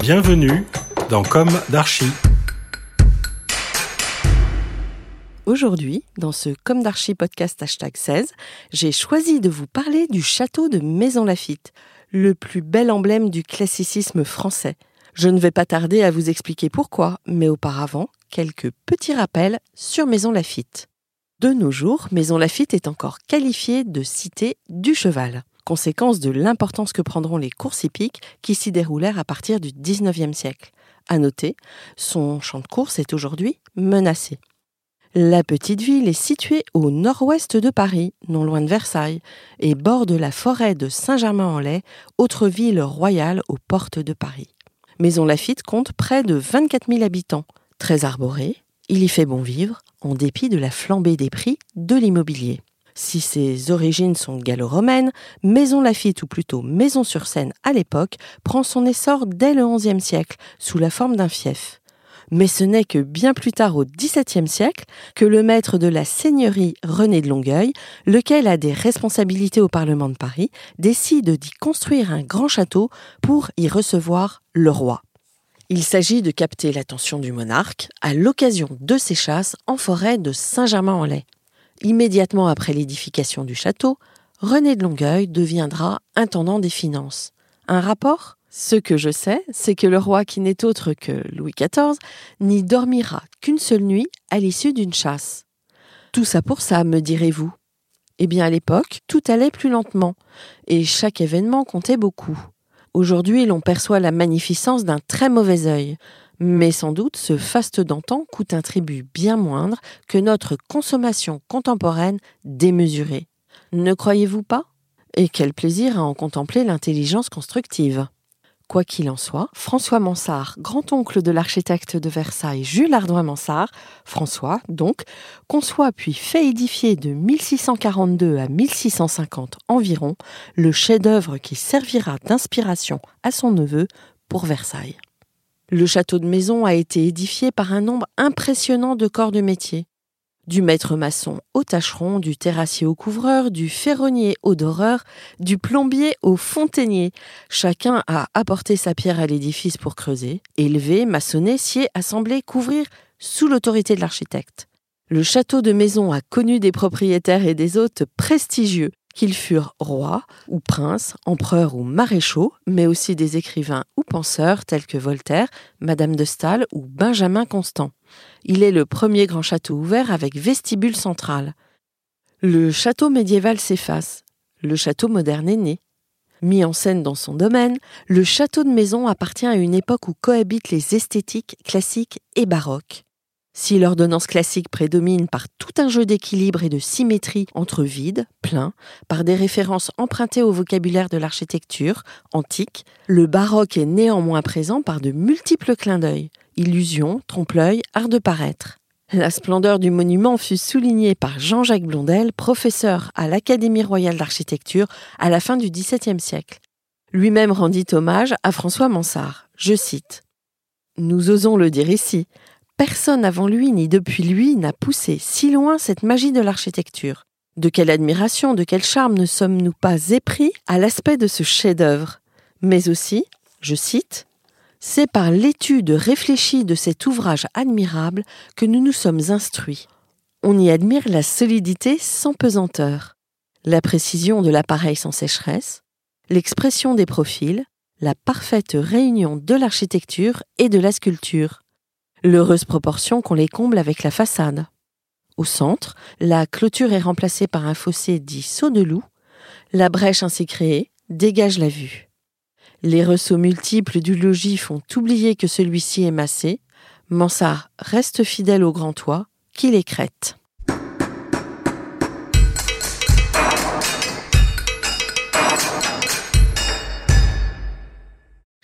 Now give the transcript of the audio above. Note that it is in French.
Bienvenue dans Comme d'Archie. Aujourd'hui, dans ce Comme d'Archie podcast hashtag 16, j'ai choisi de vous parler du château de Maison Lafitte, le plus bel emblème du classicisme français. Je ne vais pas tarder à vous expliquer pourquoi, mais auparavant, quelques petits rappels sur Maison Lafitte. De nos jours, Maison Lafitte est encore qualifiée de cité du cheval conséquence de l'importance que prendront les courses hippiques qui s'y déroulèrent à partir du XIXe siècle. À noter, son champ de course est aujourd'hui menacé. La petite ville est située au nord-ouest de Paris, non loin de Versailles, et borde la forêt de Saint-Germain-en-Laye, autre ville royale aux portes de Paris. Maison Lafitte compte près de 24 000 habitants. Très arboré, il y fait bon vivre, en dépit de la flambée des prix de l'immobilier. Si ses origines sont gallo-romaines, Maison Lafitte, ou plutôt Maison sur Seine à l'époque, prend son essor dès le XIe siècle, sous la forme d'un fief. Mais ce n'est que bien plus tard au XVIIe siècle que le maître de la seigneurie René de Longueuil, lequel a des responsabilités au Parlement de Paris, décide d'y construire un grand château pour y recevoir le roi. Il s'agit de capter l'attention du monarque à l'occasion de ses chasses en forêt de Saint-Germain-en-Laye immédiatement après l'édification du château, René de Longueuil deviendra intendant des finances. Un rapport? Ce que je sais, c'est que le roi, qui n'est autre que Louis XIV, n'y dormira qu'une seule nuit à l'issue d'une chasse. Tout ça pour ça, me direz-vous. Eh bien, à l'époque, tout allait plus lentement, et chaque événement comptait beaucoup. Aujourd'hui, l'on perçoit la magnificence d'un très mauvais œil. Mais sans doute, ce faste d'antan coûte un tribut bien moindre que notre consommation contemporaine démesurée. Ne croyez-vous pas? Et quel plaisir à en contempler l'intelligence constructive. Quoi qu'il en soit, François Mansart, grand-oncle de l'architecte de Versailles Jules Ardouin Mansart, François donc, conçoit puis fait édifier de 1642 à 1650 environ le chef-d'œuvre qui servira d'inspiration à son neveu pour Versailles. Le château de maison a été édifié par un nombre impressionnant de corps de métier. Du maître maçon au tâcheron, du terrassier au couvreur, du ferronnier au doreur, du plombier au fontainier. Chacun a apporté sa pierre à l'édifice pour creuser, élever, maçonner, scier, assembler, couvrir, sous l'autorité de l'architecte. Le château de maison a connu des propriétaires et des hôtes prestigieux, qu'ils furent rois ou princes, empereurs ou maréchaux, mais aussi des écrivains ou penseurs tels que Voltaire, Madame de Staël ou Benjamin Constant. Il est le premier grand château ouvert avec vestibule central. Le château médiéval s'efface, le château moderne est né. Mis en scène dans son domaine, le château de maison appartient à une époque où cohabitent les esthétiques classiques et baroques. Si l'ordonnance classique prédomine par tout un jeu d'équilibre et de symétrie entre vide, plein, par des références empruntées au vocabulaire de l'architecture antique, le baroque est néanmoins présent par de multiples clins d'œil, illusions, trompe-l'œil, art de paraître. La splendeur du monument fut soulignée par Jean-Jacques Blondel, professeur à l'Académie royale d'architecture à la fin du XVIIe siècle. Lui-même rendit hommage à François Mansart. Je cite Nous osons le dire ici, personne avant lui ni depuis lui n'a poussé si loin cette magie de l'architecture. De quelle admiration, de quel charme ne sommes-nous pas épris à l'aspect de ce chef-d'œuvre Mais aussi, je cite, c'est par l'étude réfléchie de cet ouvrage admirable que nous nous sommes instruits. On y admire la solidité sans pesanteur, la précision de l'appareil sans sécheresse, l'expression des profils, la parfaite réunion de l'architecture et de la sculpture, l'heureuse proportion qu'on les comble avec la façade. Au centre, la clôture est remplacée par un fossé dit saut de loup, la brèche ainsi créée dégage la vue. Les ressauts multiples du logis font oublier que celui-ci est massé. Mansart reste fidèle au grand toit, qui l'écrète.